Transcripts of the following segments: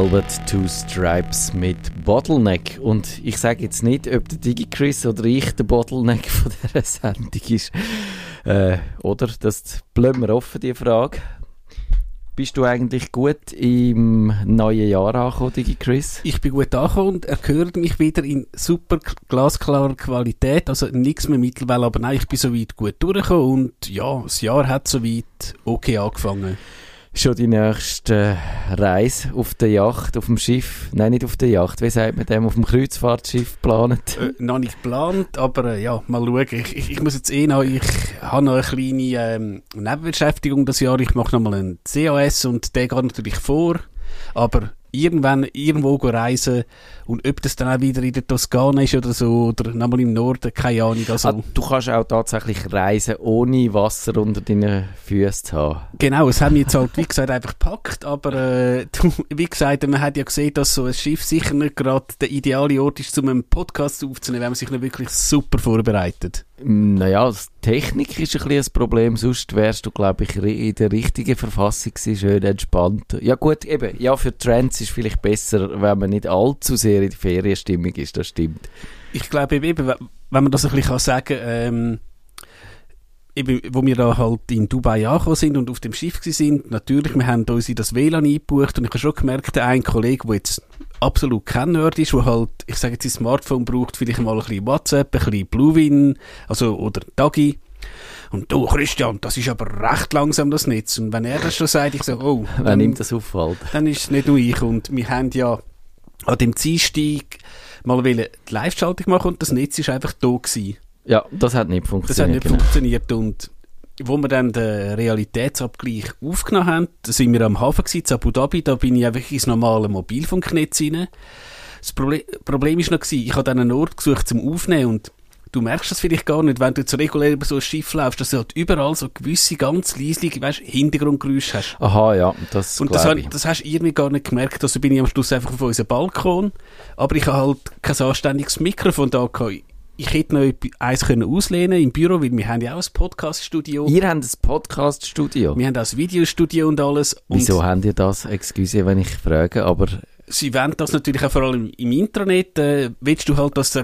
Velvet Two Stripes mit Bottleneck. Und ich sage jetzt nicht, ob der DigiChris oder ich der Bottleneck von dieser Sendung ist. Äh, oder? Das bleiben wir offen, die Frage. Bist du eigentlich gut im neuen Jahr angekommen, DigiChris? Ich bin gut angekommen und er hört mich wieder in super glasklarer Qualität. Also nichts mehr mittlerweile, aber nein, ich bin soweit gut durchgekommen und ja, das Jahr hat soweit okay angefangen schon die nächste Reise auf der Yacht, auf dem Schiff, nein, nicht auf der Yacht, wie sagt man dem, auf dem Kreuzfahrtschiff geplant? Äh, noch nicht geplant, aber äh, ja, mal schauen. Ich, ich, ich, muss jetzt eh noch, ich habe noch eine kleine ähm, Nebenbeschäftigung das Jahr. Ich mache nochmal einen CAS und der geht natürlich vor, aber irgendwann irgendwo reisen und ob das dann auch wieder in der Toskana ist oder so oder nochmal im Norden, keine Ahnung. Also. Ah, du kannst auch tatsächlich reisen, ohne Wasser unter deinen Füßen zu haben. Genau, es haben wir jetzt halt, wie gesagt, einfach gepackt, aber äh, wie gesagt, man hat ja gesehen, dass so ein Schiff sicher nicht gerade der ideale Ort ist, um einen Podcast aufzunehmen, wenn man sich nicht wirklich super vorbereitet. Naja, Technik ist ein bisschen ein Problem, sonst wärst du, glaube ich, in der richtigen Verfassung gewesen, schön entspannt. Ja gut, eben, ja, für Trends ist vielleicht besser, wenn man nicht allzu sehr in die Ferienstimmung ist, das stimmt. Ich glaube eben, wenn man das ein bisschen sagen kann, ähm, eben, wo wir da halt in Dubai angekommen sind und auf dem Schiff sind, natürlich, wir haben uns in das WLAN eingebucht und ich habe schon gemerkt, der ein Kollege, der jetzt absolut kein Nerd ist, der halt, ich sage jetzt, ein Smartphone braucht, vielleicht mal ein bisschen WhatsApp, ein bisschen Bluewin, also, oder Dagi. Und du, Christian, das ist aber recht langsam, das Netz. Und wenn er das schon sagt, ich sage, oh. Wenn ihm das auffällt. Dann ist es nicht nur ich. Und wir haben ja an dem Ziehstieg mal die Live-Schaltung machen und das Netz ist einfach da gewesen. Ja, das hat nicht funktioniert. Das hat nicht genau. funktioniert und wo wir dann den Realitätsabgleich aufgenommen haben, da sind wir am Hafen gewesen, in Abu Dhabi, da bin ich einfach ins normale Mobilfunknetz rein. Das Problem, Problem ist noch gewesen, ich habe dann einen Ort gesucht zum Aufnehmen und du merkst das vielleicht gar nicht, wenn du jetzt regulär über so ein Schiff laufst, dass du halt überall so gewisse ganz leisliche, weißt, Hintergrundgeräusche hast. Aha, ja, das Und das, ich. das hast du irgendwie gar nicht gemerkt, also bin ich am Schluss einfach auf unserem Balkon, aber ich habe halt kein anständiges Mikrofon da gehabt ich hätte noch eins können auslehnen im Büro, weil wir haben ja auch ein Podcast-Studio. Ihr habt ein Podcast-Studio? Wir haben auch ein Videostudio und alles. Und Wieso habt ihr das? Excuse, wenn ich frage, aber... Sie wollen das natürlich auch vor allem im Intranet. Äh, willst du halt, dass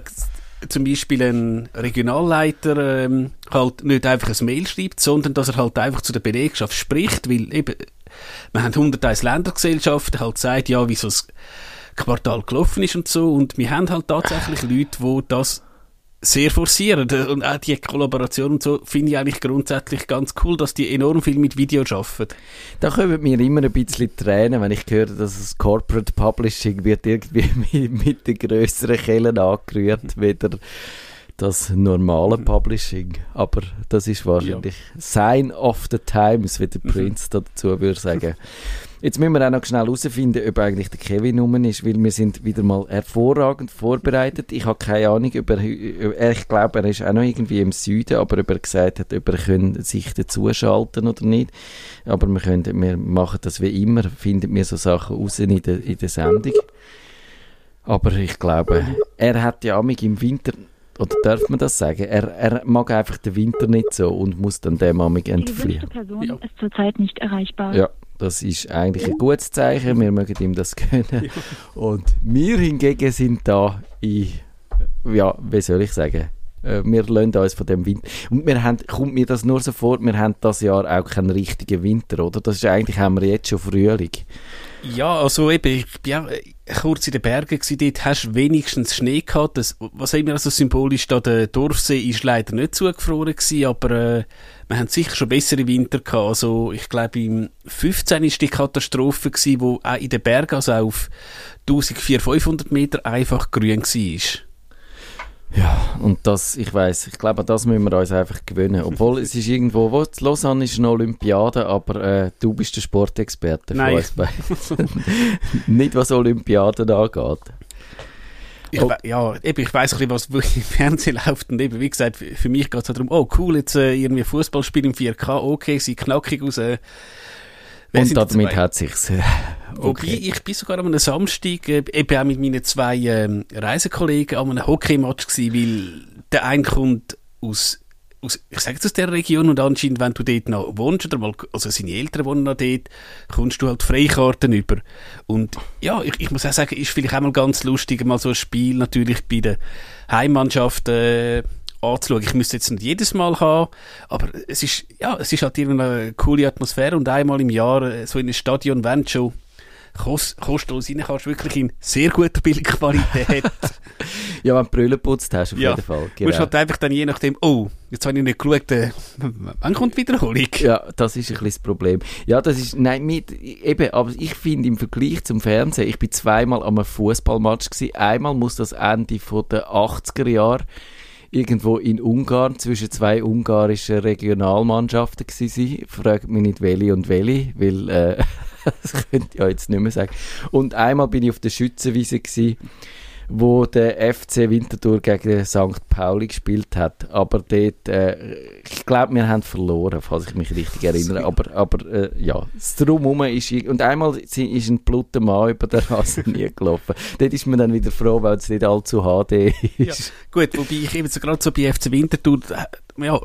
zum Beispiel ein Regionalleiter ähm, halt nicht einfach ein Mail schreibt, sondern dass er halt einfach zu der Belegschaft spricht, weil eben, wir haben 101 Ländergesellschaften, halt sagt, ja, wie so das Quartal gelaufen ist und so, und wir haben halt tatsächlich Leute, die das sehr forcieren. Und auch die Kollaboration und so finde ich eigentlich grundsätzlich ganz cool, dass die enorm viel mit Video arbeiten. Da kommen mir immer ein bisschen Tränen, wenn ich höre, dass das Corporate Publishing wird irgendwie mit, mit den grösseren Kellen angerührt, weder das normale Publishing. Aber das ist wahrscheinlich ja. Sign of the Times, wie der mhm. Prince dazu würde sagen. Jetzt müssen wir auch noch schnell herausfinden, ob eigentlich der Kevin rum ist, weil wir sind wieder mal hervorragend vorbereitet. Ich habe keine Ahnung, ob er, ich glaube, er ist auch noch irgendwie im Süden, aber ob er gesagt hat, ob er sich dazuschalten oder nicht. Aber wir, können, wir machen das wie immer, finden wir so Sachen raus in der, in der Sendung. Aber ich glaube, er hat ja amig im Winter oder darf man das sagen? Er, er mag einfach den Winter nicht so und muss dann dem amig entfliehen. Die Person ja. ist zurzeit nicht erreichbar. Ja, das ist eigentlich ein gutes Zeichen. Wir mögen ihm das gönnen. Und wir hingegen sind da in, ja, wie soll ich sagen, äh, wir lassen uns von dem Winter. Und wir haben, kommt mir das nur so vor, wir haben das Jahr auch keinen richtigen Winter, oder? Das ist eigentlich, haben wir jetzt schon Frühling. Ja, also eben, ich bin ja kurz in den Bergen gewesen, dort hast du wenigstens Schnee gehabt. Das, was immer also symbolisch da, der Dorfsee ist leider nicht zugefroren gewesen, aber äh, wir haben sicher schon bessere Winter gehabt. Also ich glaube im 15 ist die Katastrophe gewesen, wo auch in den Bergen, also auf 1400, 500 Meter einfach grün war. Ja, und das, ich weiß, ich glaube, das müssen wir uns einfach gewöhnen. Obwohl, es ist irgendwo, wo, Lausanne ist eine Olympiade, aber äh, du bist der Sportexperte Nein. Nicht was Olympiaden angeht. Ich, oh. Ja, eben, ich weiss ein bisschen, was im Fernsehen läuft und eben, wie gesagt, für mich geht es darum, oh cool, jetzt äh, irgendwie Fußballspiel im 4K, okay, sie knackig aus, äh, und damit hat sich's. Okay. Wobei, ich bin sogar am Samstag äh, eben auch mit meinen zwei äh, Reisekollegen an einem Hockeymatch gewesen, weil der eine kommt aus aus, ich sage jetzt aus der Region und anscheinend, wenn du dort noch wohnst oder mal, also seine Eltern wohnen noch dort, kommst du halt Freikarten über. Und ja, ich, ich muss auch sagen, ist vielleicht auch mal ganz lustig, mal so ein Spiel natürlich bei der Heimmannschaft äh, anzuschauen. Ich müsste jetzt nicht jedes Mal haben, aber es ist, ja, es ist halt eine coole Atmosphäre und einmal im Jahr äh, so in ein Stadion, wenn schon kost, kostenlos rein kannst, wirklich in sehr guter Bildqualität. ja, wenn du Brille putzt hast, auf ja. jeden Fall. Genau. Du musst halt einfach dann je nachdem, oh, jetzt habe ich nicht geschaut, äh, wann kommt Wiederholung? Ja, das ist ein bisschen das Problem. Ja, das ist, nein, mit, eben, aber ich finde im Vergleich zum Fernsehen, ich bin zweimal am Fußballmatch gewesen. Einmal muss das Ende von der 80er Jahre irgendwo in Ungarn zwischen zwei ungarischen Regionalmannschaften gewesen sein. Fragt mich nicht welche und welche, weil äh, das könnte ich ja jetzt nicht mehr sagen. Und einmal bin ich auf der Schützenwiese gewesen, wo der FC Winterthur gegen St. Pauli gespielt hat. Aber dort, äh, ich glaube, wir haben verloren, falls ich mich richtig erinnere. Aber, aber äh, ja, das Drumherum ist... Und einmal ist ein bluter Mann über den Rasen nie gelaufen. dort ist man dann wieder froh, weil es nicht allzu HD ist. Ja, gut, wobei ich eben so gerade so bei FC Winterthur... Äh, ja,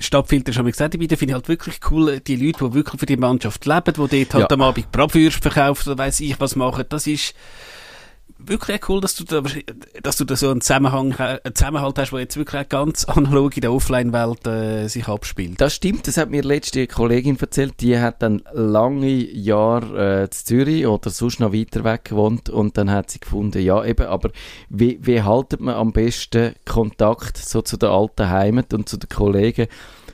Stadtfilter schon mal gesagt, ich finde ich halt wirklich cool, die Leute, die wirklich für die Mannschaft leben, die dort halt ja. am Abend Bratwürste verkaufen oder weiss ich was machen, das ist wirklich cool, dass du da, dass du da so einen Zusammenhang, einen Zusammenhalt hast, der jetzt wirklich ganz analog in der Offline-Welt äh, sich abspielt. Das stimmt, das hat mir letzte Kollegin erzählt, die hat dann lange Jahre äh, in Zürich oder sonst noch weiter weg gewohnt und dann hat sie gefunden, ja eben, aber wie, wie haltet man am besten Kontakt so zu der alten Heimat und zu den Kollegen?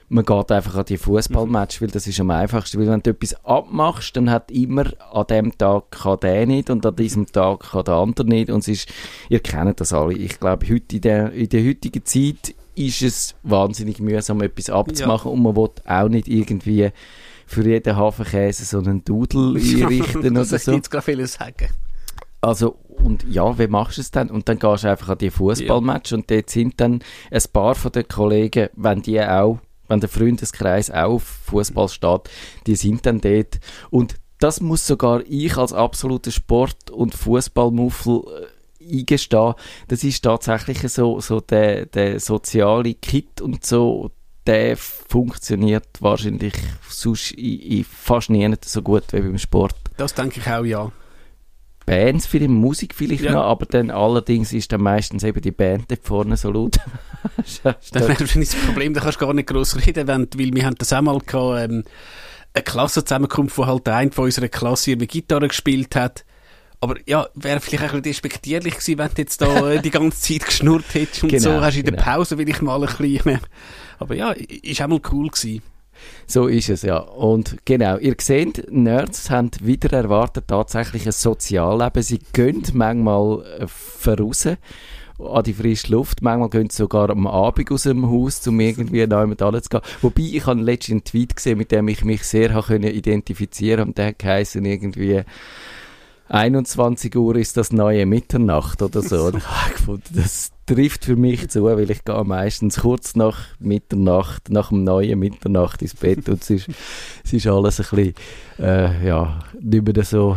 Man geht einfach an die Fußballmatch, weil das ist am einfachsten. Weil wenn du etwas abmachst, dann hat immer an dem Tag kann der nicht und an diesem Tag kann der andere nicht. Und es ist, ihr kennt das alle. Ich glaube, heute in der, in der heutigen Zeit ist es wahnsinnig mühsam, etwas abzumachen ja. und man will auch nicht irgendwie für jeden Hafenkäse so einen Dudel einrichten oder so. Ich gerade vieles sagen. Also, und ja, wie machst du es dann? Und dann gehst du einfach an die Fußballmatch ja. und dort sind dann ein paar von den Kollegen, wenn die auch wenn der Freundeskreis auf Fußball steht, die sind dann dort. Und das muss sogar ich als absoluter Sport- und Fußballmuffel äh, eingestehen. Das ist tatsächlich so, so der, der soziale Kit und so, der funktioniert wahrscheinlich sonst in, in fast nie so gut wie beim Sport. Das denke ich auch, ja. Bands für die Musik vielleicht ja. noch, aber dann allerdings ist dann meistens eben die Band da vorne so laut. das wahrscheinlich das Problem, da kannst du gar nicht groß reden, wenn, weil wir haben das einmal gehabt, ähm, eine Klassenzusammenkunft, wo halt der eine von unserer Klasse mit Gitarre gespielt hat. Aber ja, wäre vielleicht auch ein bisschen despektierlich gewesen, wenn du jetzt da äh, die ganze Zeit geschnurrt hättest und genau, so hast du in der genau. Pause will ich mal ein bisschen. Aber ja, ist auch mal cool gewesen. So ist es, ja. Und genau, ihr seht, Nerds haben wieder erwartet tatsächlich ein Sozialleben. Sie gehen manchmal äh, voraus an die frische Luft. Manchmal gehen sie sogar am Abend aus dem Haus, um irgendwie neu mit alles zu gehen. Wobei, ich habe letztens einen Tweet gesehen, mit dem ich mich sehr identifizieren konnte. Und der hat irgendwie 21 Uhr ist das neue Mitternacht oder so. Und ich habe gefunden, das trifft für mich zu, weil ich gehe meistens kurz nach Mitternacht, nach dem neuen Mitternacht ins Bett und es ist, es ist alles ein bisschen, äh, ja, nicht mehr so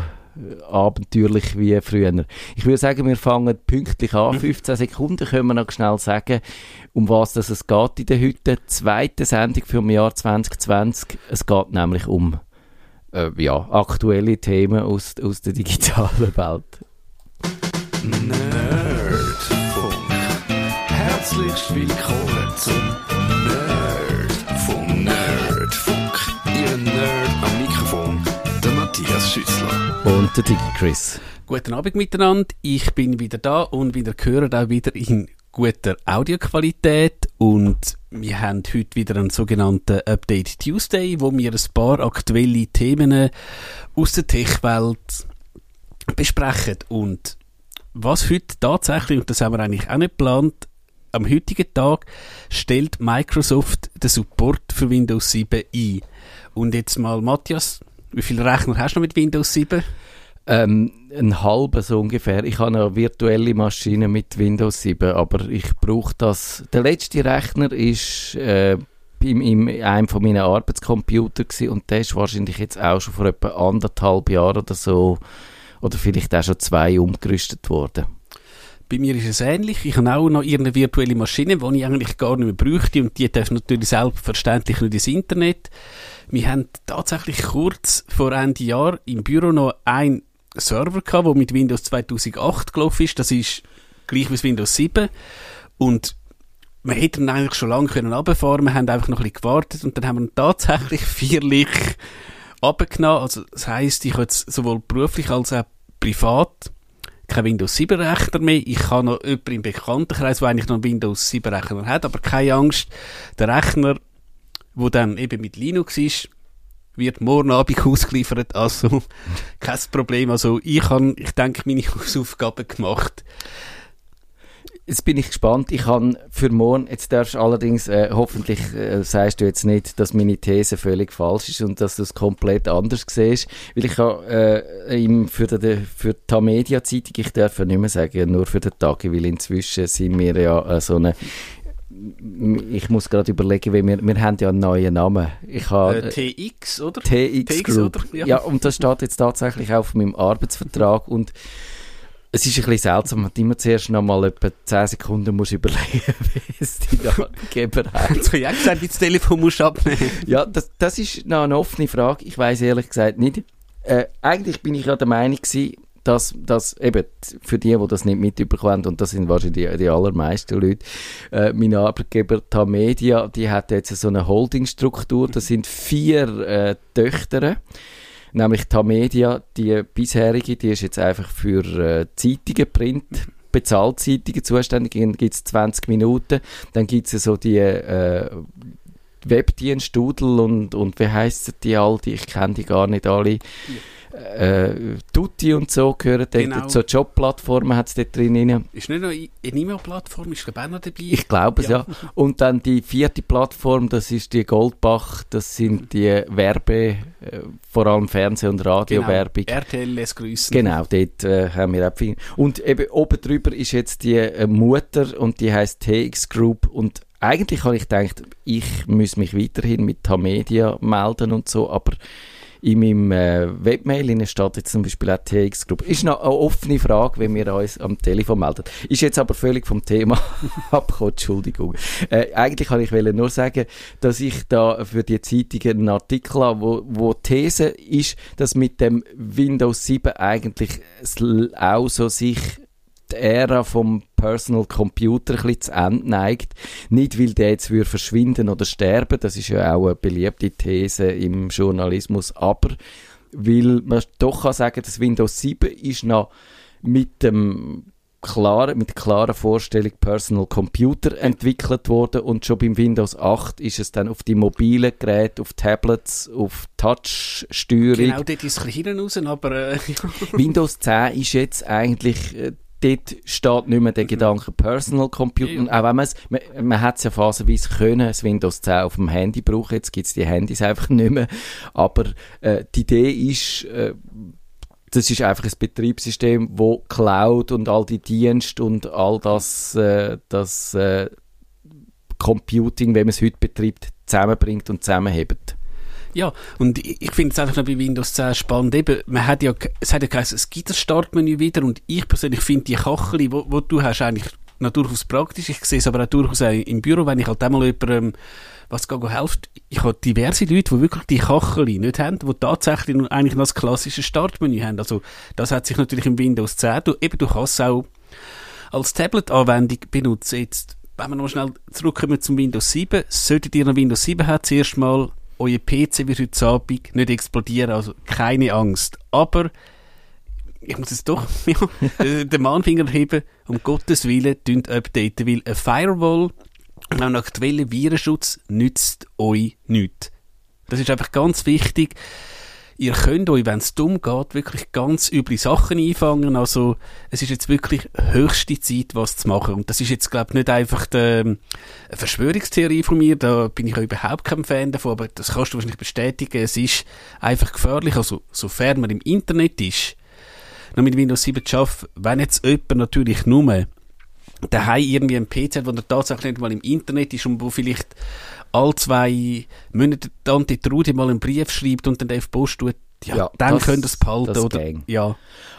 abenteuerlich wie früher. Ich würde sagen, wir fangen pünktlich an. 15 mhm. Sekunden können wir noch schnell sagen, um was das es geht in der heute. Zweite Sendung für das Jahr 2020. Es geht nämlich um äh, ja, aktuelle Themen aus, aus der digitalen Welt. Nerdfunk. Herzlich willkommen zum Nerdfunk. Nerdfunk. Ihr Nerd am Mikrofon, der Matthias Schüssler. Und der Dick Chris. Guten Abend miteinander. Ich bin wieder da und wieder gehört auch wieder in guter Audioqualität und wir haben heute wieder einen sogenannten Update Tuesday, wo wir ein paar aktuelle Themen aus der Tech-Welt besprechen. Und was heute tatsächlich, und das haben wir eigentlich auch nicht geplant, am heutigen Tag stellt Microsoft den Support für Windows 7 ein. Und jetzt mal, Matthias, wie viele Rechner hast du noch mit Windows 7? Ähm, ein halber so ungefähr. Ich habe eine virtuelle Maschine mit Windows 7, aber ich brauche das. Der letzte Rechner ist äh, in, in einem von meinen Arbeitscomputer und der ist wahrscheinlich jetzt auch schon vor etwa anderthalb Jahren oder so oder vielleicht auch schon zwei umgerüstet worden. bei mir ist es ähnlich. Ich habe auch noch irgendeine virtuelle Maschine, die ich eigentlich gar nicht mehr bräuchte und die darf natürlich selbstverständlich nicht ins Internet. Wir haben tatsächlich kurz vor Ende Jahr im Büro noch einen Server gehabt, der mit Windows 2008 gelaufen ist. Das ist gleich wie Windows 7 und wir hätten eigentlich schon lange können runterfahren Wir haben einfach noch ein bisschen gewartet und dann haben wir ihn tatsächlich vierlich abgenommen. Also, das heisst, ich habe jetzt sowohl beruflich als auch privat kein Windows 7 Rechner mehr. Ich habe noch jemanden im Bekanntenkreis, der eigentlich noch einen Windows 7 Rechner hat, aber keine Angst. Der Rechner, wo dann eben mit Linux ist, wird morgen Abend ausgeliefert, also kein Problem. Also ich habe, ich denke, meine Hausaufgaben gemacht. Jetzt bin ich gespannt. Ich habe für morgen, jetzt darfst du allerdings, äh, hoffentlich äh, sagst du jetzt nicht, dass meine These völlig falsch ist und dass du es komplett anders siehst. Weil ich habe äh, für, die, für die Tamedia-Zeitung, ich darf ja nicht mehr sagen, nur für den Tag, weil inzwischen sind wir ja äh, so eine ich muss gerade überlegen, weil wir, wir haben ja einen neuen Namen. Ich habe, äh, TX, oder? TX, TX Group. Oder? Ja. ja, und das steht jetzt tatsächlich auf meinem Arbeitsvertrag und es ist ein bisschen seltsam, man immer zuerst noch mal etwa 10 Sekunden muss überlegen, wie es die Arbeitgeber hat. Jetzt habe ich auch gesagt, wie das Telefon muss abnehmen. ja, das, das ist noch eine offene Frage. Ich weiß ehrlich gesagt nicht. Äh, eigentlich bin ich ja der Meinung gewesen, dass, dass eben für die, die das nicht mitbekommen und das sind wahrscheinlich die, die allermeisten Leute, äh, mein Arbeitgeber Tamedia, die hat jetzt so eine Holdingstruktur, das sind vier äh, Töchter, nämlich Tamedia, die bisherige, die ist jetzt einfach für äh, Zeitungen, Print, Bezahlzeitungen zuständig, dann gibt es 20 Minuten, dann gibt es so die äh, Webdienst Doodle und, und wie heissen die all, die, ich kenne die gar nicht alle. Ja äh, Tutti und so gehören genau. dort, so Jobplattformen hat es dort drin. Ist nicht noch eine E-Mail-Plattform, ist glaube auch noch dabei? Ich glaube es, ja. ja. Und dann die vierte Plattform, das ist die Goldbach, das sind die Werbe, äh, vor allem Fernseh- und Radiowerbung. Genau. RTL lässt grüßen. Genau, dort äh, haben wir auch viel. Und eben oben drüber ist jetzt die äh, Mutter und die heißt TX Group und eigentlich habe ich gedacht, ich muss mich weiterhin mit Tamedia melden und so, aber in meinem äh, Webmail steht jetzt zum Beispiel auch TX Group. Ist noch eine offene Frage, wenn wir uns am Telefon melden. Ist jetzt aber völlig vom Thema abgekommen, Entschuldigung. Äh, eigentlich kann ich nur sagen, dass ich da für die Zeitung einen Artikel habe, wo, wo These ist, dass mit dem Windows 7 eigentlich auch so sich die Ära vom Personal Computer ein bisschen zu Ende neigt. Nicht, weil der jetzt verschwinden oder sterben, das ist ja auch eine beliebte These im Journalismus, aber weil man doch kann sagen, dass Windows 7 ist noch mit dem klaren, mit der klaren Vorstellung Personal Computer entwickelt worden und schon beim Windows 8 ist es dann auf die mobilen Geräte, auf Tablets, auf Touch-Steuerung. Genau, dort ist es ein bisschen raus, aber... Äh, Windows 10 ist jetzt eigentlich äh, dort steht nicht mehr der mhm. Gedanke Personal Computer. Ja. Auch wenn man es, man, man hat es ja phasenweise können, das Windows 10 auf dem Handy brauchen, jetzt gibt es die Handys einfach nicht mehr. Aber äh, die Idee ist, äh, das ist einfach ein Betriebssystem, wo Cloud und all die Dienste und all das, äh, das äh, Computing, wie man es heute betreibt, zusammenbringt und zusammenhebt. Ja, und ich, finde es einfach noch bei Windows 10 spannend. Eben, man hat ja, es hat ja geheißen, es gibt das Startmenü wieder und ich persönlich finde die Kachel, wo, wo du hast, eigentlich noch durchaus praktisch. Ich sehe es aber auch durchaus auch im Büro, wenn ich halt einmal jemandem was geht hilft. Ich habe diverse Leute, die wirklich die Kachel nicht haben, die tatsächlich eigentlich noch das klassische Startmenü haben. Also das hat sich natürlich im Windows 10, du, eben du kannst es auch als Tablet-Anwendung benutzen. Jetzt, wenn wir noch schnell zurückkommen zum Windows 7, solltet ihr noch Windows 7 haben, zuerst mal euer PC wird heute Abend nicht explodieren, also keine Angst. Aber ich muss jetzt doch äh, den Mahnfinger heben, um Gottes Willen, tünt updaten, weil ein Firewall und auch aktueller Virenschutz nützt euch nichts. Das ist einfach ganz wichtig ihr könnt euch, wenn es dumm geht, wirklich ganz üble Sachen einfangen. Also es ist jetzt wirklich höchste Zeit, was zu machen. Und das ist jetzt, glaube ich, nicht einfach die, eine Verschwörungstheorie von mir, da bin ich auch überhaupt kein Fan davon, aber das kannst du wahrscheinlich bestätigen. Es ist einfach gefährlich, also sofern man im Internet ist, noch mit Windows 7 zu arbeiten, wenn jetzt jemand natürlich nur daheim irgendwie ein PC hat, wo er tatsächlich nicht mal im Internet ist und wo vielleicht all zwei Monate Tante Trudi mal einen Brief schreibt und dann auf Post tut, ja, ja dann das, könnt ihr es behalten. oder, ja.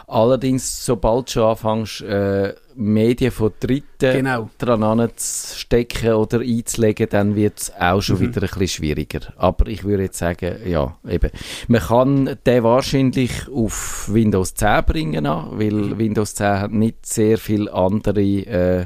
Allerdings, sobald du anfängst, äh, Medien von Dritten Genau. dran zu stecken oder einzulegen, dann wird es auch schon Mhm. wieder ein bisschen schwieriger. Aber ich würde jetzt sagen, ja, eben. Man kann den wahrscheinlich auf Windows 10 bringen, weil Mhm. Windows 10 hat nicht sehr viele andere äh,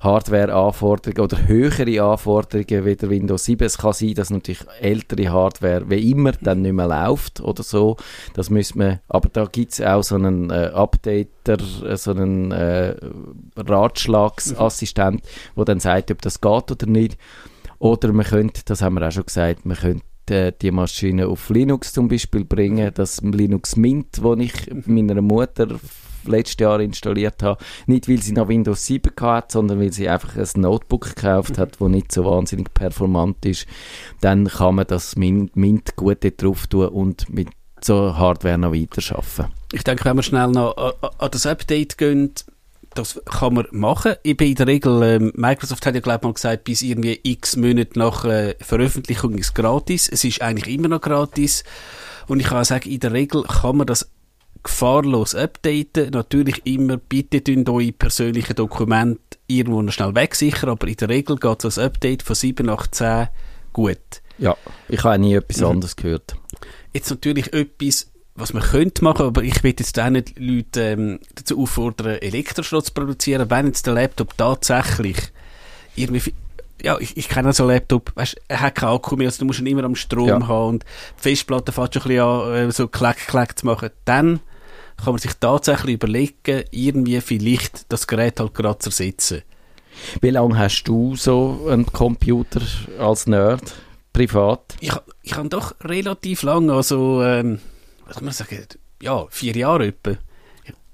Hardware-Anforderungen oder höhere Anforderungen wie der Windows 7. Es kann sein, dass natürlich ältere Hardware wie immer dann nicht mehr läuft oder so. Das müssen wir, aber da gibt es auch so einen äh, Updater, äh, so einen äh, Ratschlagsassistent, der dann sagt, ob das geht oder nicht. Oder man könnte, das haben wir auch schon gesagt, man könnte äh, die Maschine auf Linux zum Beispiel bringen, das Linux Mint, das ich meiner Mutter letztes Jahr installiert habe, nicht weil sie noch Windows 7 hat, sondern weil sie einfach ein Notebook gekauft hat, das nicht so wahnsinnig performant ist, dann kann man das Mint, Mint gut drauf tun und mit so Hardware noch weiterarbeiten. Ich denke, wenn wir schnell noch an, an- an das Update gehen, das kann man machen. Ich bin in der Regel, ähm, Microsoft hat ja glaube ich mal gesagt, bis irgendwie x Monate nach äh, Veröffentlichung ist gratis. Es ist eigentlich immer noch gratis. Und ich kann auch sagen, in der Regel kann man das gefahrlos updaten. Natürlich immer, bitte tun eure persönlichen Dokumente irgendwo noch schnell wegsichern, aber in der Regel geht das Update von 7 nach 10 gut. Ja, ich habe nie etwas Mhm. anderes gehört. Jetzt natürlich etwas, was man könnte machen, aber ich will jetzt auch nicht Leute ähm, dazu auffordern, Elektroschrott zu produzieren, wenn jetzt der Laptop tatsächlich irgendwie, ja, ich, ich kenne so einen Laptop, weißt, er hat keinen Akku mehr, also du musst ihn immer am Strom Ja. haben und die Festplatte fängt schon ein bisschen an, äh, so klack, klack zu machen. Dann kann man sich tatsächlich überlegen, irgendwie vielleicht das Gerät halt gerade zu ersetzen. Wie lange hast du so einen Computer als Nerd, privat? Ich, ich habe doch relativ lang, also, ähm, was kann man sagen, ja, vier Jahre etwa.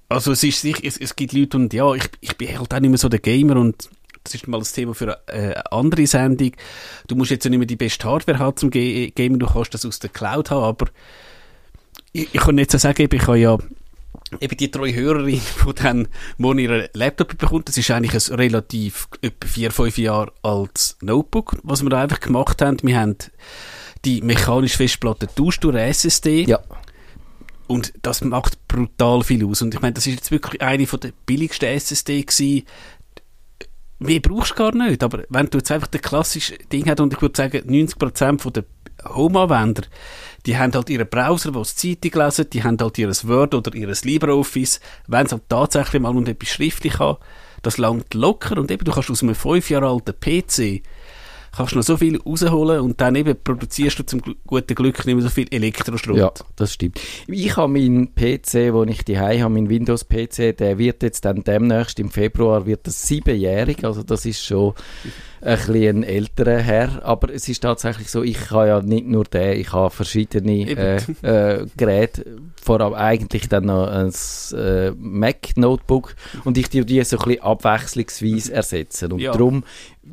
Also es ist sicher, es, es gibt Leute und ja, ich, ich bin halt auch nicht mehr so der Gamer und das ist mal das Thema für eine, äh, eine andere Sendung. Du musst jetzt ja nicht mehr die beste Hardware haben zum Gamen, du kannst das aus der Cloud haben, aber ich, ich kann jetzt so sagen, ich habe ja eben die treue Hörerin, die dann morgen ihren Laptop bekommt, das ist eigentlich ein relativ etwa vier, fünf Jahre altes Notebook, was wir da einfach gemacht haben. Wir haben die mechanische Festplatte tauscht durch eine SSD Ja. und das macht brutal viel aus. Und ich meine, das ist jetzt wirklich eine von der billigsten SSD gewesen. Mehr brauchst du gar nicht, aber wenn du jetzt einfach das klassische Ding hast und ich würde sagen, 90% von der Home-Anwender, die haben halt ihren Browser, wo sie Zeitung lesen, die haben halt ihr Word oder ihr LibreOffice, wenn sie halt tatsächlich mal und etwas schriftlich haben, das langt locker und eben, du kannst aus einem fünf Jahre alten PC kannst noch so viel rausholen und dann eben produzierst du zum guten Glück nicht mehr so viel Elektroschrott. Ja, das stimmt. Ich habe meinen PC, wo ich die habe, mein Windows-PC, der wird jetzt dann demnächst im Februar wird das siebenjährig, also das ist schon ein bisschen älterer Herr, aber es ist tatsächlich so, ich habe ja nicht nur den, ich habe verschiedene äh, äh, Geräte, vor allem eigentlich dann noch ein äh, Mac-Notebook und ich die die so ein bisschen abwechslungsweise ersetzen und Ja. darum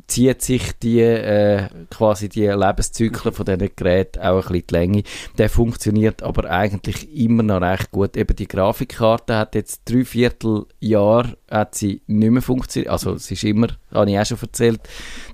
zieht sich die äh, quasi die Lebenszyklen von diesen Geräten auch ein bisschen die Länge. Der funktioniert aber eigentlich immer noch recht gut. Eben die Grafikkarte hat jetzt drei Vierteljahr hat sie nicht mehr funktioniert. Also es ist immer, habe ich auch schon erzählt,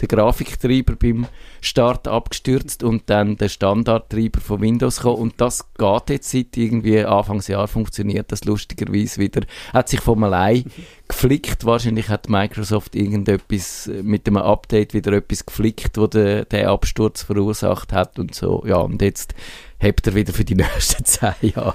der Grafiktreiber beim Start abgestürzt und dann der Standardtreiber von Windows gekommen und das geht jetzt seit irgendwie Anfangsjahr funktioniert das lustigerweise wieder. Hat sich von allein geflickt. Wahrscheinlich hat Microsoft irgendetwas äh, mit dem Update wieder etwas geflickt, wo der, der Absturz verursacht hat und so. Ja, und jetzt hebt er wieder für die nächsten zehn Jahre.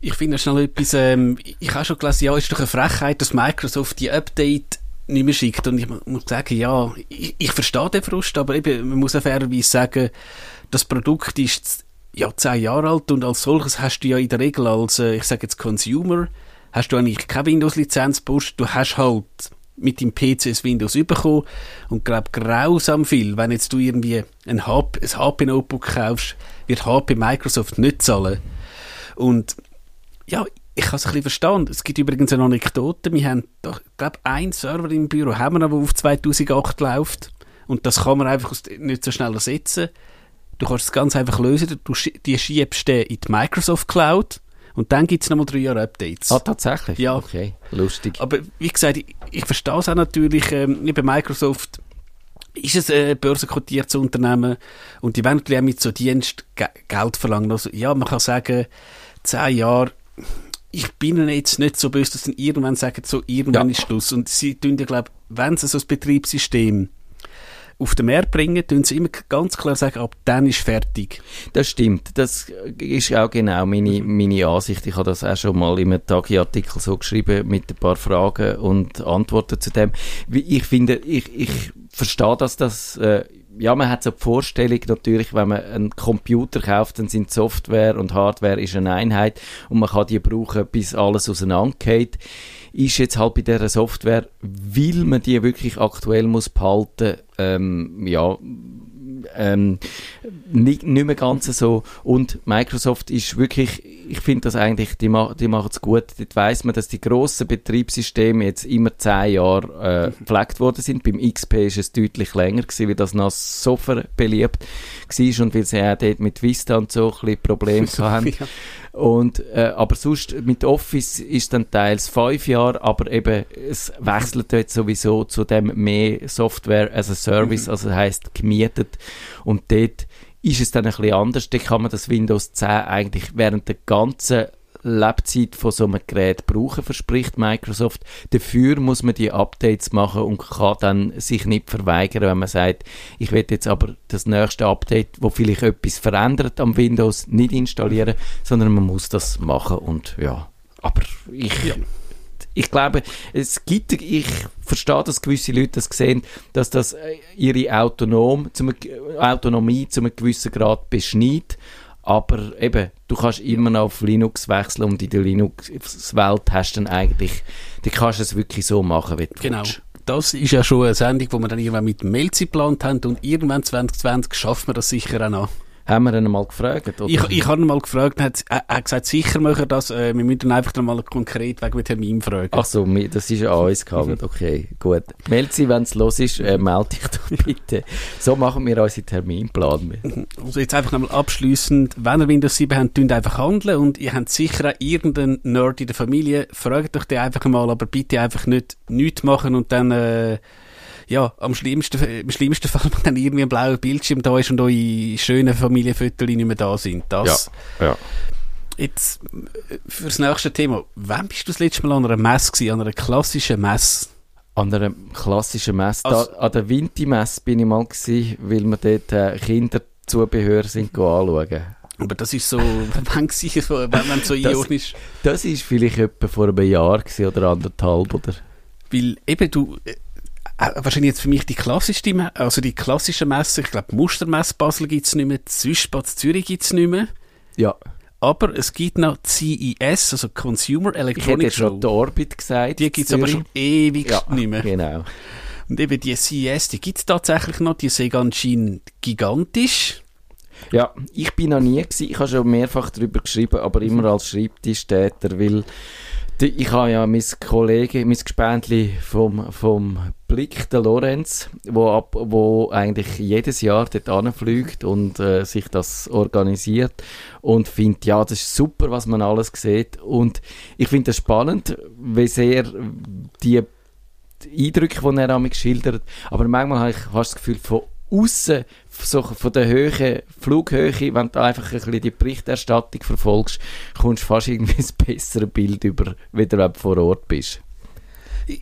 Ich finde schnell etwas, ähm, ich habe schon gelesen, ja, ist doch eine Frechheit, dass Microsoft die Update nicht mehr schickt. Und ich mu- muss sagen, ja, ich, ich verstehe den Frust, aber eben, man muss fairerweise sagen, das Produkt ist ja zehn Jahre alt und als solches hast du ja in der Regel als, äh, ich sage jetzt Consumer, hast du eigentlich keine Windows-Lizenz du hast halt mit dem PC das Windows bekommen und glaub grausam viel, wenn jetzt du irgendwie ein HP, ein HP-Notebook kaufst, wird HP Microsoft nicht zahlen. Und ja, ich kann es ein bisschen verstehen. Es gibt übrigens eine Anekdote. Wir haben, doch, ich glaube, einen Server im Büro haben wir noch, der auf 2008 läuft. Und das kann man einfach nicht so schnell ersetzen. Du kannst es ganz einfach lösen. Du schiebst den in die Microsoft Cloud. Und dann gibt es nochmal drei Jahre Updates. Ah, tatsächlich? Ja. Okay, lustig. Aber wie gesagt, ich, ich verstehe es auch natürlich. Ähm, bei Microsoft ist es ein börsenkotiertes Unternehmen und die wollen natürlich auch mit so Dienst Ge Geld verlangen. Also, ja, man kann sagen, zehn Jahre ich bin jetzt nicht so böse, dass sie irgendwann sagen, so irgendwann Ja. ist Schluss. Und sie tun ja, glaube wenn sie so ein Betriebssystem auf den Markt bringen, tun sie immer ganz klar sagen, ab dann ist fertig. Das stimmt. Das ist auch genau meine, meine Ansicht. Ich habe das auch schon mal in einem Tagi-Artikel so geschrieben mit ein paar Fragen und Antworten zu dem. Ich finde, ich, ich verstehe, dass das, äh, ja, man hat so die Vorstellung natürlich, wenn man einen Computer kauft, dann sind Software und Hardware ist eine Einheit und man kann die brauchen, bis alles auseinandergeht. Ist jetzt halt bei dieser Software, weil man die wirklich aktuell muss behalten, ähm, ja, ähm, nicht, nicht mehr ganz so. Und Microsoft ist wirklich, ich finde das eigentlich, die, ma die machen es gut. Dort weiss man, dass die grossen Betriebssysteme jetzt immer zehn Jahre äh, gepflegt worden sind. Beim XP ist es deutlich länger gewesen, weil das noch so beliebt war und weil sie auch dort mit Vista und so ein bisschen Probleme hatten. Ja. Und, äh, aber sonst mit Office ist dann teils fünf Jahre, aber eben es wechselt jetzt sowieso zu dem mehr Software as a Service, also heißt gemietet. Und dort ist es dann ein bisschen anders. Da kann man das Windows 10 eigentlich während der ganzen Lebzeit von so einem Gerät brauchen, verspricht Microsoft. Dafür muss man die Updates machen und kann dann sich nicht verweigern, wenn man sagt, ich will jetzt aber das nächste Update, wo vielleicht etwas verändert am Windows, nicht installieren, sondern man muss das machen und ja, aber ich... Ich glaube, es gibt, ich verstehe, dass gewisse Leute das sehen, dass das äh, ihre Autonom, zum, Autonomie zu einem gewissen Grad beschneidet. Aber eben, du kannst immer noch auf Linux wechseln und in der Linux-Welt hast du dann eigentlich, du kannst es wirklich so machen, wie du Genau. willst. Das ist ja schon eine Sendung, die wir dann irgendwann mit Melzi geplant haben und irgendwann 2020 schaffen wir das sicher auch noch. Haben wir ihn mal gefragt? Oder? Ich, ich habe ihn mal gefragt, er hat, er hat gesagt, sicher machen wir das, äh, wir müssen dann einfach dann mal konkret wegen dem Termin fragen. Ach so, das ist an uns gegangen. Okay, gut. Melzi, wenn es los ist, äh, melde dich doch bitte. So machen wir unseren Terminplan. Also jetzt einfach nochmal abschliessend, wenn ihr Windows 7 habt, tun einfach handeln und ihr habt sicher auch irgendeinen Nerd in der Familie, fragt euch den einfach mal, aber bitte einfach nicht nichts machen und dann, äh, ja, am schlimmsten, im schlimmsten Fall, wenn dann irgendwie ein blauer Bildschirm da ist und eure schönen Familienfotos nicht mehr da sind. Das, ja. Jetzt, äh, fürs nächste Thema. Wann bist du das letzte Mal an einer Messe gewesen, an einer klassischen Messe? An einer klassischen Messe, Also- da, an der Vinti-Messe bin ich mal gewesen, weil wir dort äh, Kinderzubehör sind go anschauen. Aber das ist so, wann so- wenn so Das- ironisch, Das ist vielleicht etwa vor einem Jahr gewesen, oder anderthalb, oder? weil eben du, wahrscheinlich jetzt für mich die klassischste, also die klassische Messe, ich glaube Mustermesse Basel gibt es nicht mehr, Süßspatz Zürich gibt es nicht mehr, Ja. aber es gibt noch CES, also Consumer Ich hätte Electronic jetzt schon Show. die Orbit gesagt. Die gibt es aber schon ewig ja, nicht mehr. genau. Und eben die CES, die gibt es tatsächlich noch, die sind anscheinend gigantisch. Ja, ich bin noch nie gewesen. Ich habe schon mehrfach darüber geschrieben, aber immer als Schreibtischtäter, weil ich habe ja mein Kollege, mein Gespendli vom, vom Blick, der Lorenz, wo, ab, wo eigentlich jedes Jahr dort anfliegt und äh, sich das organisiert und findet, ja, das ist super, was man alles sieht und ich finde das spannend, wie sehr die Eindrücke, die er an schildert. Aber manchmal habe ich fast das Gefühl, von außen, so von der Höhe, Flughöhe, wenn du einfach ein bisschen die Berichterstattung verfolgst, kommst du fast irgendwie ein besseres Bild über, wie du wenn du vor Ort bist.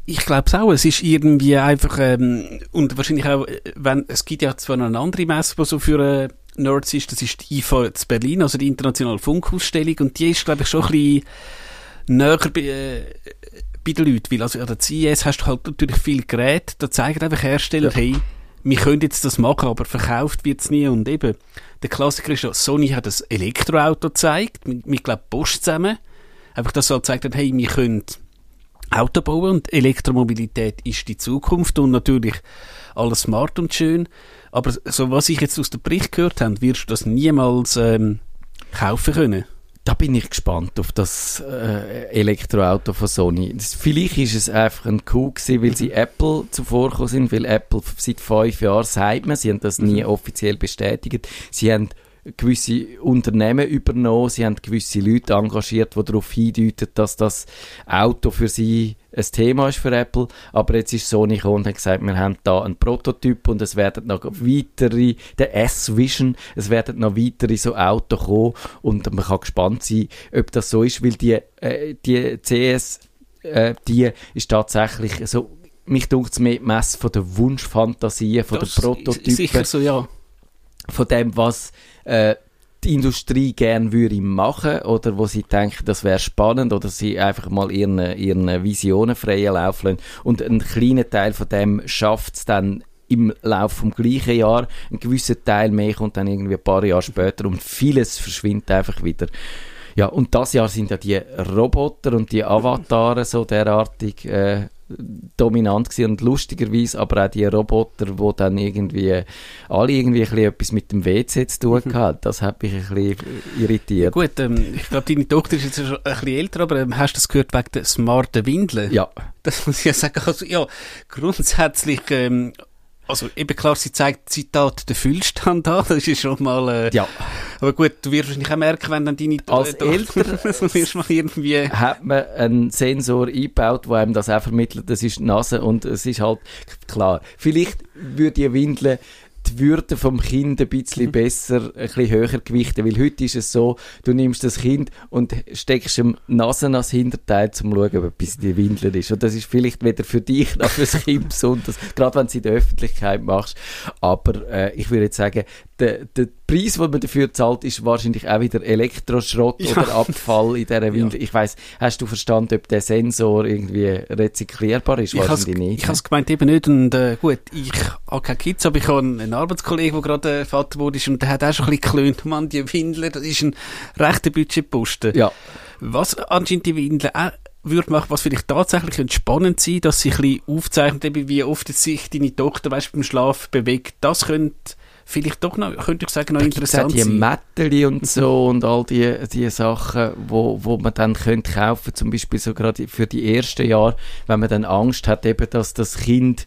Ich- glaube es auch. Es ist irgendwie einfach, ähm, und wahrscheinlich auch, wenn, es gibt ja zwar noch eine andere Messe, die so für äh, Nerds ist, das ist die IFA zu Berlin, also die Internationale Funkausstellung, und die ist, glaube ich, schon ein bisschen näher bei, äh, bei den Leuten, weil also an der CES hast du halt natürlich viele Geräte, da zeigen einfach Hersteller, Ja. hey, wir können jetzt das machen, aber verkauft wird es nie, und eben, der Klassiker ist ja, Sony hat das Elektroauto gezeigt, mit, glaube Bosch zusammen, einfach, dass sie halt gezeigt hat, hey, wir können Auto bauen und Elektromobilität ist die Zukunft und natürlich alles smart und schön. Aber so was ich jetzt aus dem Bericht gehört habe, wirst du das niemals ähm, kaufen können. Da bin ich gespannt auf das äh, Elektroauto von Sony. Das, vielleicht ist es einfach ein Coup gewesen, weil sie Apple zuvorgekommen sind, weil Apple seit fünf Jahren sagt man, sie haben das nie offiziell bestätigt, sie haben gewisse Unternehmen übernommen, sie haben gewisse Leute engagiert, die darauf hindeuten, dass das Auto für sie ein Thema ist für Apple, aber jetzt ist Sony gekommen und hat gesagt, wir haben da einen Prototyp und es werden noch weitere, der S-Vision, es werden noch weitere so Autos kommen. Und man kann gespannt sein, ob das so ist, weil die, äh, die CS, äh, die ist tatsächlich so, mich dunkt es mehr die Messe von der Wunschfantasie, von Das der Prototypen. Sicher so, ja. Von dem, was äh, die Industrie gerne würde machen oder wo sie denken, das wäre spannend oder sie einfach mal ihren, ihren Visionen freien Lauf lassen. Und ein kleiner Teil von dem schafft es dann im Laufe vom gleichen Jahr. Ein gewisser Teil mehr kommt dann irgendwie ein paar Jahre später und vieles verschwindet einfach wieder. Ja, und das Jahr sind ja die Roboter und die Avatare so derartig äh, dominant gewesen und lustigerweise aber auch die Roboter, wo dann irgendwie alle irgendwie ein bisschen etwas mit dem WC zu tun hatten. Das hat mich ein bisschen irritiert. Gut, ähm, ich glaube, deine Tochter ist jetzt schon ein bisschen älter, aber ähm, hast du das gehört wegen der smarten Windeln? Ja, Das muss ich ja sagen. Also, ja, grundsätzlich, ähm, also eben klar, sie zeigt Zitat den Füllstand an, das ist schon mal, äh, ja. aber gut, du wirst wahrscheinlich auch merken, wenn dann deine Als Tochter- Eltern- so wirst du mal irgendwie, hat man einen Sensor eingebaut, der einem das auch vermittelt. Das ist die Nase und es ist halt klar. Vielleicht würde die Windel die Würde vom Kind ein bisschen besser, ein bisschen höher gewichten, weil heute ist es so, du nimmst das Kind und steckst ihm Nasen ans Hinterteil, um zu schauen, ob etwas in die Windel ist. Und das ist vielleicht weder für dich noch für das Kind besonders, gerade wenn du es in der Öffentlichkeit machst. Aber äh, ich würde jetzt sagen, der, der Preis, den man dafür zahlt, ist wahrscheinlich auch wieder Elektroschrott Ja. oder Abfall in dieser Windel. Ich weiss, hast du verstanden, ob der Sensor irgendwie rezyklierbar ist? ich Wahrscheinlich nicht. ich has gemeint eben nicht und äh, gut, ich habe keine Kids, aber ich habe einen Arbeitskollegen, der gerade äh, Vater wurde und der hat auch schon ein bisschen geklönt, Mann, die Windler, das ist ein rechter Budgetposten. ja, Was anscheinend die Windeln auch würde machen, was vielleicht tatsächlich könnte spannend sein, dass sie ein bisschen aufzeichnet, wie oft sich deine Tochter weißt, beim Schlaf bewegt, das könnte vielleicht doch noch, könnte ich sagen, noch da gibt es interessant die sein. Mätteli und so und all die, die Sachen, wo, wo man dann könnte kaufen, zum Beispiel so gerade für die ersten Jahre, wenn man dann Angst hat, eben, dass das Kind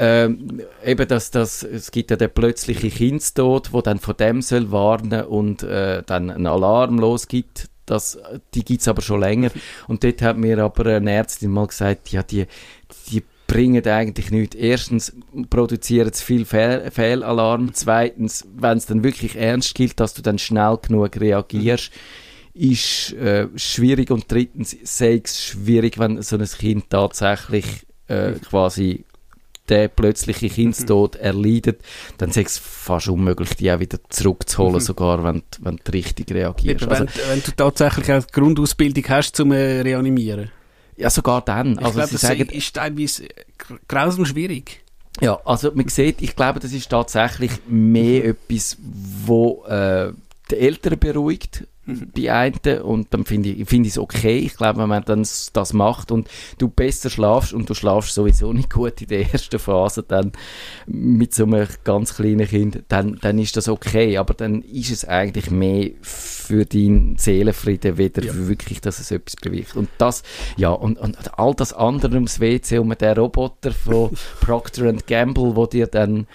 ähm, eben, dass das, es gibt ja den plötzlichen Kindstod, wo dann von dem soll warnen und äh, dann einen Alarm losgibt. Das, die gibt's aber schon länger. Und dort hat mir aber eine Ärztin mal gesagt, ja, die, die bringen eigentlich nichts. Erstens produzieren sie viel Fehl Fehlalarm. Zweitens, wenn es dann wirklich ernst gilt, dass du dann schnell genug reagierst, ist äh, schwierig. Und drittens sei es schwierig, wenn so ein Kind tatsächlich äh, quasi der plötzliche Kindstod erleidet, dann ist es fast unmöglich, die auch wieder zurückzuholen, Mhm. sogar wenn, du- wenn du richtig reagierst. Eben, Also, wenn, wenn du tatsächlich auch die Grundausbildung hast zum äh, Reanimieren. Ja, sogar dann. Ich Also glaube, das sagen, ist teilweise gr- grausam schwierig. Ja, also man sieht, ich glaube, das ist tatsächlich mehr etwas, wo äh, die Eltern beruhigt, die einen, und dann finde ich, es okay. Ich glaube, wenn man dann das macht und du besser schlafst und du schlafst sowieso nicht gut in der ersten Phase, dann mit so einem ganz kleinen Kind, dann, dann ist das okay. Aber dann ist es eigentlich mehr für deinen Seelenfrieden weder Ja. wirklich, dass es etwas bewirkt. Und das, ja, und, und all das andere ums WC und der Roboter von Procter Gamble, wo dir dann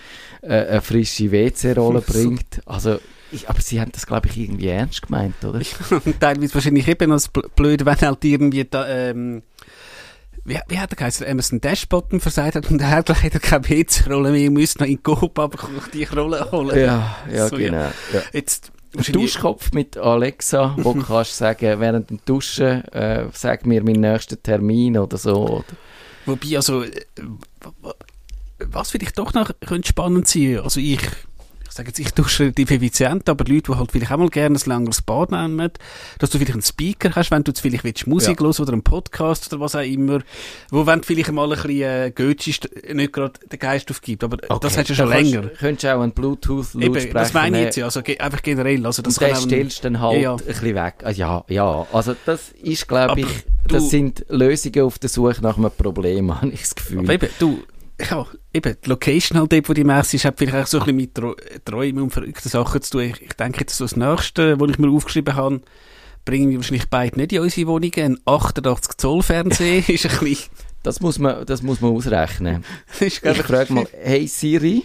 äh, eine frische WC-Rolle bringt. Also, ich, aber sie haben das, glaube ich, irgendwie ernst gemeint, oder? Teilweise wahrscheinlich eben als bl- blöd, wenn halt irgendwie da, ähm, wie, wie hat er geheißen, Emerson Dashbottom versagt hat und er hat leider keine WC-Rolle mehr, müsste noch in Coop aber die Rolle holen. Ja, ja, So, ja. genau. Ja. Jetzt, Ein wahrscheinlich- Duschkopf mit Alexa, wo du kannst sagen, während dem Duschen, äh, sag mir meinen nächsten Termin oder so. Oder? Wobei, also, äh, was vielleicht doch noch könnte spannend sein, also ich, ich sage jetzt, ich dusche relativ effizient, aber Leute, die halt vielleicht auch mal gerne ein längeres Bad nehmen, dass du vielleicht einen Speaker hast, wenn du jetzt vielleicht willst, Musik Ja. oder einen Podcast oder was auch immer, wo wenn du vielleicht mal ein bisschen äh, Götsch nicht gerade den Geist aufgibt, aber das hast du schon Da kannst- länger. Könntest du auch einen Bluetooth-Lautsprecher das meine ich nehmen. jetzt ja, also einfach generell, also das und den stellst du dann halt Ja, ja. ein bisschen weg. Ah, Ja, ja. Also das ist, glaube ich, das sind Lösungen auf der Suche nach einem Problem, habe ich das Gefühl. Aber eben, du, ja, eben, die Location halt dort, wo die Messe ist, hat vielleicht auch so ein bisschen mit Tro- Träumen und verrückten Sachen zu tun. Ich, ich denke jetzt so das Nächste, was ich mir aufgeschrieben habe, bringen wir wahrscheinlich beide nicht in unsere Wohnungen. Ein 88 Zoll Fernseher ist ein bisschen, Das muss man, das muss man ausrechnen. Ich frage mal, hey Siri,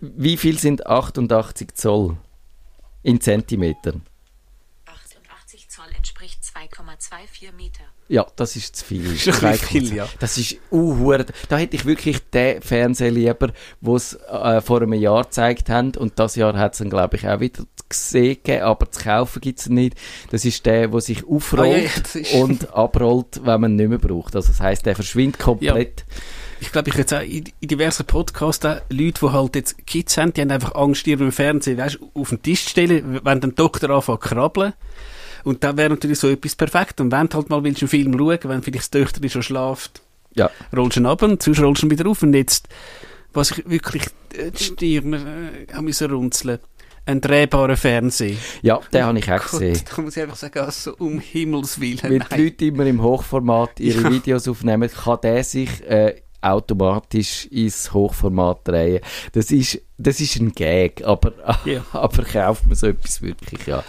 Wie viel sind 88 Zoll in Zentimetern? 88 Zoll entspricht 2,24 Meter. Ja, das ist zu viel. Ist ein viel, ja. Das ist uh, Da hätte ich wirklich den Fernseher lieber, den sie äh, vor einem Jahr gezeigt haben. Und das Jahr hat es dann, glaube ich, auch wieder gesehen, aber zu kaufen gibt es nicht. Das ist der, der sich aufrollt Ah, ja, ja, das und abrollt, wenn man ihn nicht mehr braucht. Also das heisst, der verschwindet komplett. Ich glaube, ich jetzt auch in, diversen Podcasts auch Leute, die halt jetzt Kids haben, die haben einfach Angst, ihren Fernsehen weißt, auf den Tisch zu stellen, wenn der Doktor anfängt zu krabbeln. Und da wäre natürlich so etwas perfekt. Und wenn du halt mal willst, einen Film schauen, wenn vielleicht das Töchter schon schlaft, Ja. rollst du ihn ab und sonst rollst du ihn wieder auf. Und jetzt, was ich wirklich äh, die Stirn äh, müssen runzeln, ein drehbarer Fernseher. Ja, den habe ich auch Gott, gesehen. da muss ich einfach sagen, also um Himmels Willen. Weil die. Leute immer im Hochformat ihre Ja. Videos aufnehmen, kann der sich äh, automatisch ins Hochformat drehen. Das ist, das ist ein Gag, aber, Ja. aber kauft man so etwas wirklich, ja.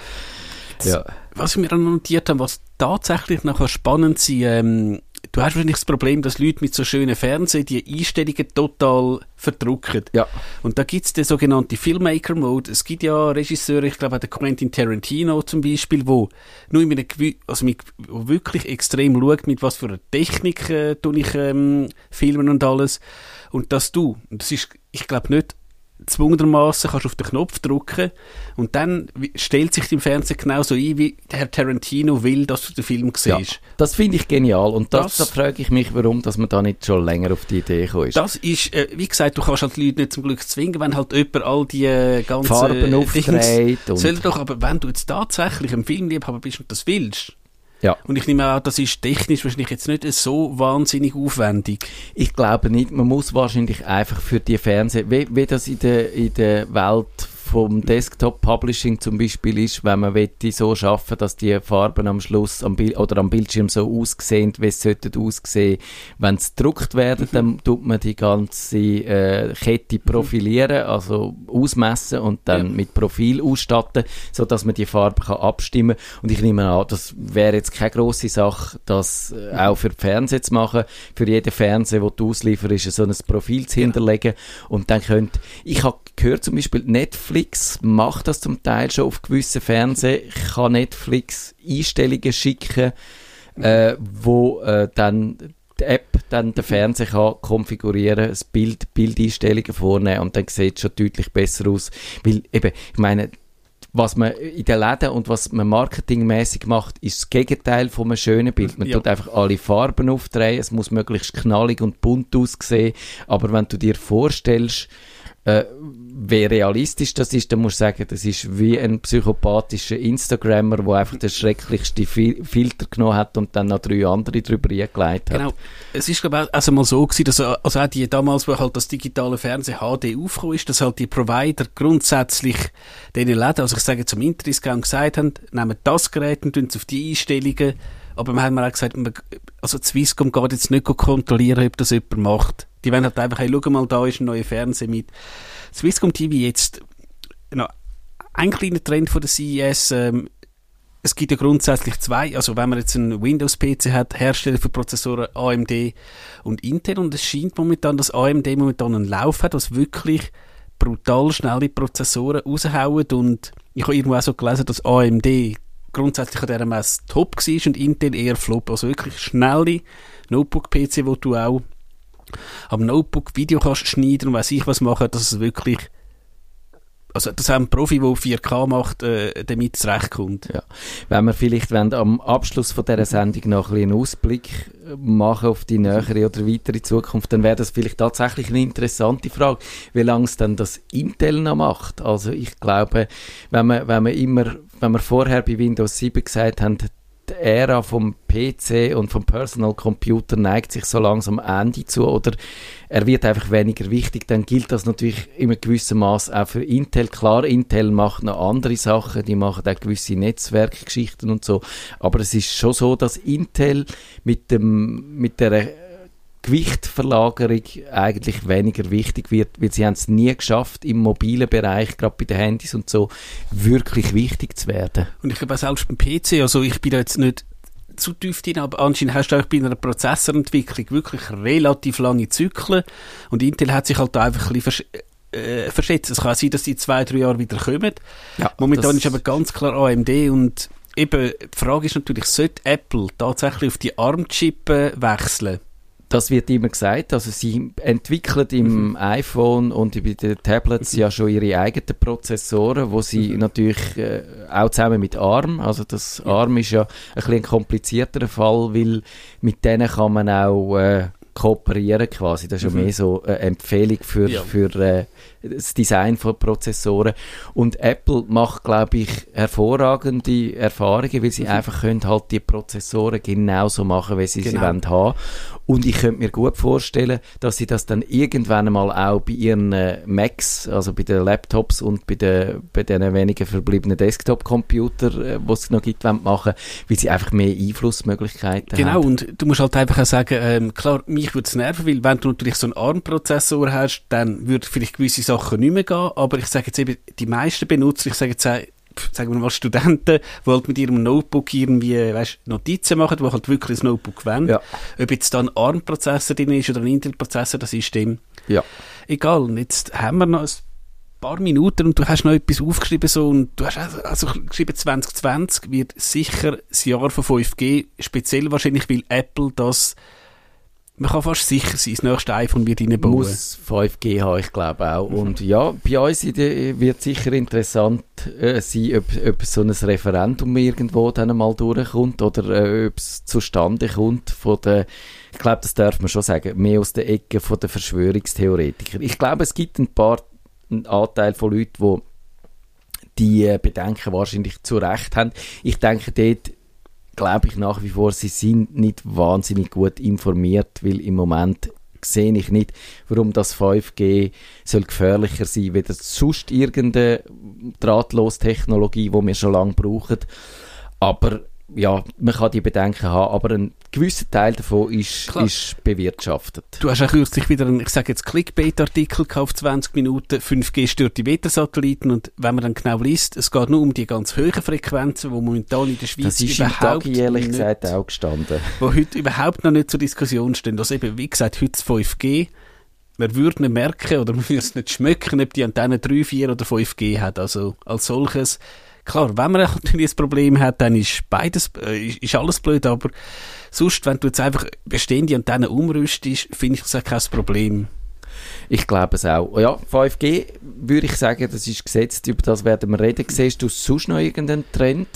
Ja. Was wir dann notiert haben, was tatsächlich nachher spannend sein, ähm, du hast wahrscheinlich das Problem, dass Leute mit so schönen Fernsehen die Einstellungen total verdrucken. Ja. Und da gibt's den sogenannten Filmmaker-Mode. Es gibt ja Regisseure, ich glaube auch der Quentin Tarantino zum Beispiel, wo nur in einem also mit, wo wirklich extrem schaut, mit was für einer Technik äh, tue ich ähm, filmen und alles. Und dass du, und das ist, ich glaube nicht, zwungenermaßen kannst du auf den Knopf drücken und dann stellt sich dein Fernseher genauso ein, wie Herr Tarantino will, dass du den Film Ja, siehst. das finde ich genial und das, Das- da frage ich mich, warum dass man da nicht schon länger auf die Idee ist. Das ist, äh, wie gesagt, du kannst halt die Leute nicht zum Glück zwingen, wenn halt jemand all die äh, ganzen Farben aufdreht Soll doch, aber wenn du jetzt tatsächlich ein Filmliebhaber bist und das willst, ja. und ich nehme an, das ist technisch wahrscheinlich jetzt nicht so wahnsinnig aufwendig. Ich glaube nicht, man muss wahrscheinlich einfach für die Fernseh, wie, wie das in der, in der Welt vom Desktop-Publishing zum Beispiel ist, wenn man wette so schaffen, dass die Farben am Schluss am Bil oder am Bildschirm so aussehen, wie es sollten aussehen. Wenn sie gedruckt werden, dann tut man die ganze äh, Kette profilieren, also ausmessen und dann Ja. mit Profil ausstatten, so dass man die Farbe kann abstimmen. Und ich nehme an, das wäre jetzt keine große Sache, das äh, auch für Fernsehen zu machen. Für jeden Fernseher, den du auslieferst, ist so ein Profil zu hinterlegen. Und dann könnt, ich habe gehört zum Beispiel, Netflix macht das zum Teil schon auf gewissen Fernsehen. Ich kann Netflix Einstellungen schicken, äh, wo äh, dann die App dann den Fernseher kann konfigurieren, das Bild, Bildeinstellungen vornehmen und dann sieht es schon deutlich besser aus. Weil eben, ich meine, was man in den Läden und was man marketingmäßig macht, ist das Gegenteil von einem schönen Bild. Man Ja. tut einfach alle Farben aufdrehen, es muss möglichst knallig und bunt aussehen, aber wenn du dir vorstellst, äh, wie realistisch das ist, dann musst du sagen, das ist wie ein psychopathischer Instagrammer, der einfach den schrecklichsten Fil Filter genommen hat und dann noch drei andere drüber eingelegt hat. Genau. Es ist, glaube ich, also mal so gewesen, dass, äh, also auch die damals, wo halt das digitale Fernsehen HD aufgekommen ist, dass halt die Provider grundsätzlich den Läden, also ich sage zum Interdiscount gesagt haben, nehmen das Gerät und tun es auf die Einstellungen, aber wir haben auch gesagt, man, also Swisscom geht jetzt nicht kontrollieren, ob das jemand macht. Die wollen halt einfach, hey, schau mal, da ist ein neuer Fernseher mit. Swisscom TV jetzt, noch ein kleiner Trend von der CES, ähm, es gibt ja grundsätzlich zwei, also wenn man jetzt einen Windows-PC hat, Hersteller für Prozessoren AMD und Intel und es scheint momentan, dass AMD momentan einen Lauf hat, was wirklich brutal schnelle Prozessoren raushauen. Und ich habe irgendwo auch so gelesen, dass AMD grundsätzlich an dieser Messe top war und Intel eher flop, also wirklich schnelle Notebook-PC, wo du auch am Notebook Video kannst schneiden und weiss ich was machen, dass es wirklich also das haben Profi, der 4K macht, äh, damit zurechtkommt. Ja. Wenn wir vielleicht wollen, am Abschluss von dieser Sendung noch ein einen Ausblick machen auf die nähere oder weitere Zukunft, dann wäre das vielleicht tatsächlich eine interessante Frage, wie lange es denn das Intel noch macht. Also ich glaube, wenn man, wenn man immer, wenn wir vorher bei Windows 7 gesagt haben, die Ära vom PC und vom Personal Computer neigt sich so langsam am Ende zu oder er wird einfach weniger wichtig, dann gilt das natürlich in einem gewissen Maß auch für Intel. Klar, Intel macht noch andere Sachen, die machen auch gewisse Netzwerkgeschichten und so, aber es ist schon so, dass Intel mit dem mit der Gewichtverlagerung eigentlich weniger wichtig wird, weil sie haben es nie geschafft, im mobilen Bereich, gerade bei den Handys und so, wirklich wichtig zu werden. Und ich glaube auch selbst beim PC, also ich bin da jetzt nicht zu tief drin, aber anscheinend hast du auch bei einer Prozessorentwicklung wirklich relativ lange Zyklen und Intel hat sich halt da einfach ein bisschen, äh, verschätzen. Es kann sein, dass die in zwei, drei Jahre wieder kommen. Ja, Momentan ist aber ganz klar AMD und eben, die Frage ist natürlich, sollte Apple tatsächlich auf die ARM-Chip wechseln? Das wird immer gesagt. Also sie entwickeln im iPhone und bei den Tablets ja schon ihre eigenen Prozessoren, wo sie natürlich äh, auch zusammen mit ARM, also das ARM ist ja ein bisschen ein komplizierterer Fall, weil mit denen kann man auch äh, kooperieren quasi. Das ist ja mehr so eine Empfehlung für, Ja. für äh, das Design von Prozessoren. Und Apple macht, glaube ich, hervorragende Erfahrungen, weil sie einfach können halt die Prozessoren genauso machen, wie sie sie Genau. wollen haben. Und ich könnte mir gut vorstellen, dass sie das dann irgendwann mal auch bei ihren äh, Macs, also bei den Laptops und bei den, bei den wenigen verbliebenen Desktop-Computern, äh, die es noch gibt, wollen machen, weil sie einfach mehr Einflussmöglichkeiten Genau, haben. und du musst halt einfach auch sagen, ähm, klar, mich würde es nerven, weil wenn du natürlich so einen ARM-Prozessor hast, dann würde vielleicht gewisse Sachen nicht mehr gehen, aber ich sage jetzt eben, die meisten Benutzer, ich sage jetzt sagen wir mal Studenten, die halt mit ihrem Notebook irgendwie, weißt, Notizen machen, die halt wirklich ein Notebook wollen. Ja. Ob jetzt da ein ARM-Prozessor drin ist oder ein Intel-Prozessor, das ist dem Ja. egal. Und jetzt haben wir noch ein paar Minuten und du hast noch etwas aufgeschrieben so und du hast also, also geschrieben 2020 wird sicher das Jahr von 5G, speziell wahrscheinlich, weil Apple das man kann fast sicher sein, das nächste iPhone wird reinbauen. Muss 5G haben, ich glaube auch. Und ja, bei uns wird sicher interessant äh, sein, ob, ob so ein Referendum irgendwo dann mal durchkommt oder äh, ob es zustande kommt von der, ich glaube, das darf man schon sagen, mehr aus der Ecke von der Verschwörungstheoretiker. Ich glaube, es gibt ein paar, einen Anteil von Leuten, die die äh, Bedenken wahrscheinlich zu Recht haben. Ich denke, dort glaube ich nach wie vor, sie sind nicht wahnsinnig gut informiert, weil im Moment sehe ich nicht, warum das 5G soll gefährlicher sein wie sonst irgendeine Drahtlostechnologie, die wir schon lange brauchen. Aber ja, man kann die Bedenken haben, aber ein gewisser Teil davon ist, Klar. ist bewirtschaftet. Du hast auch kürzlich wieder einen, ich sage jetzt, Clickbait-Artikel auf 20 Minuten. 5G stört die Wettersatelliten und wenn man dann genau liest, es geht nur um die ganz hohen Frequenzen, die momentan in der Schweiz Das ist im überhaupt Tag ehrlich nicht, gesagt auch gestanden. wo heute überhaupt noch nicht zur Diskussion stehen. Also eben, wie gesagt, heute das 5G. Man würde nicht merken oder man würde es nicht schmecken, ob die Antenne 3, 4 oder 5G hat. Also als solches. Klar, wenn man natürlich ein Problem hat, dann ist beides, äh, ist, alles blöd, aber sonst, wenn du jetzt einfach bestehende Antennen umrüstest, finde ich das auch kein Problem. Ich glaube es auch. Ja, 5G würde ich sagen, das ist gesetzt, über das werden wir reden. Siehst du sonst noch irgendeinen Trend?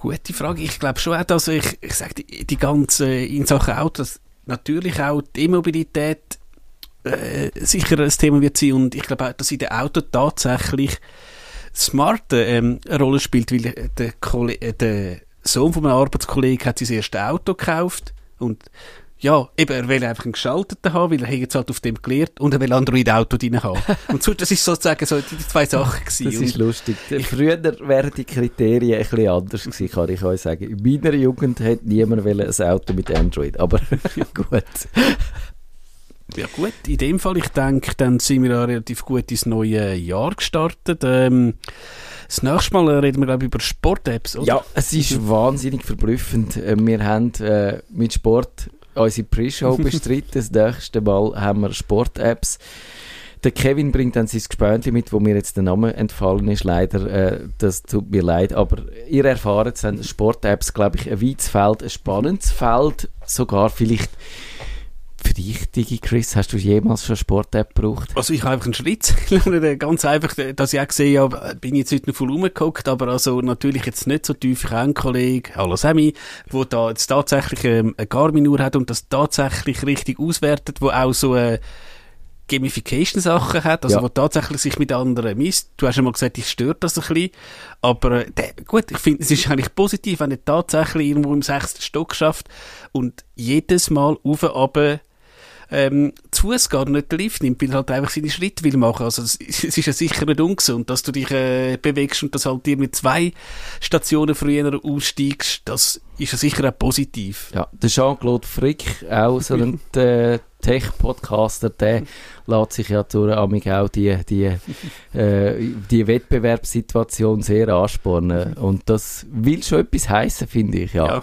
Gute Frage. Ich glaube schon auch, dass ich, ich sage, die, die ganze, in Sachen Autos, natürlich auch die E-Mobilität äh, sicher ein Thema wird sein und ich glaube auch, dass in den Autos tatsächlich Smart ähm, eine Rolle spielt, weil der, Kolle äh, der Sohn von meinem Arbeitskollegen hat sein erstes Auto gekauft und ja, eben, er will einfach einen geschalteten haben, weil er jetzt halt auf dem gelernt und er will Android-Auto drin haben. und so, das ist sozusagen so die, zwei Sachen gewesen. Das ist lustig. Früher wären die Kriterien ein bisschen anders gewesen, kann ich euch sagen. In meiner Jugend hat niemand ein Auto mit Android, aber gut. Ja gut, in dem Fall, ich denke, dann sind wir ja relativ gut ins neue Jahr gestartet. Ähm, das nächste Mal reden wir, glaube ich, über Sport-Apps, oder? Ja, es ist wahnsinnig verblüffend. Äh, Wir haben äh, mit Sport unsere Pre-Show bestritten. Das nächste Mal haben wir Sport-Apps. Der Kevin bringt dann sein Gespönchen mit, wo mir jetzt der Name entfallen ist, leider. Äh, das tut mir leid. Aber ihr erfahrt dann Sport-Apps, glaube ich, ein weites Feld, ein spannendes Feld. Sogar vielleicht Digi Chris, hast du jemals schon Sport-App gebraucht? Also ich habe einfach einen Schritt gelernt, ganz einfach, dass ich auch gesehen habe, bin jetzt heute noch voll rumgeguckt, aber also natürlich jetzt nicht so tief. Ich habe einen Kollegen, hallo Sammy, wo da jetzt tatsächlich ähm, eine Garmin-Uhr hat und das tatsächlich richtig auswertet, wo auch so äh, Gamification-Sachen hat, also Ja. wo tatsächlich sich mit anderen misst. Du hast ja mal gesagt, ich stört das ein bisschen, aber äh, der, gut, ich finde, es ist eigentlich positiv, wenn er tatsächlich irgendwo im sechsten Stock schafft und jedes Mal auf und runter ähm, zu Fuß geht und nicht Lift nimmt, weil er halt einfach seine Schritte will machen. Also es, es ist ja sicher nicht ungesund, dass du dich äh, bewegst und dass halt dir mit zwei Stationen früher aussteigst. Das ist ja sicher auch positiv. Ja, der Jean-Claude Frick, auch so ein äh, Tech-Podcaster, der lässt sich ja durch amig auch die, die, äh, die Wettbewerbssituation sehr anspornen. Und das will schon etwas heißen, finde ich, ja. Ja.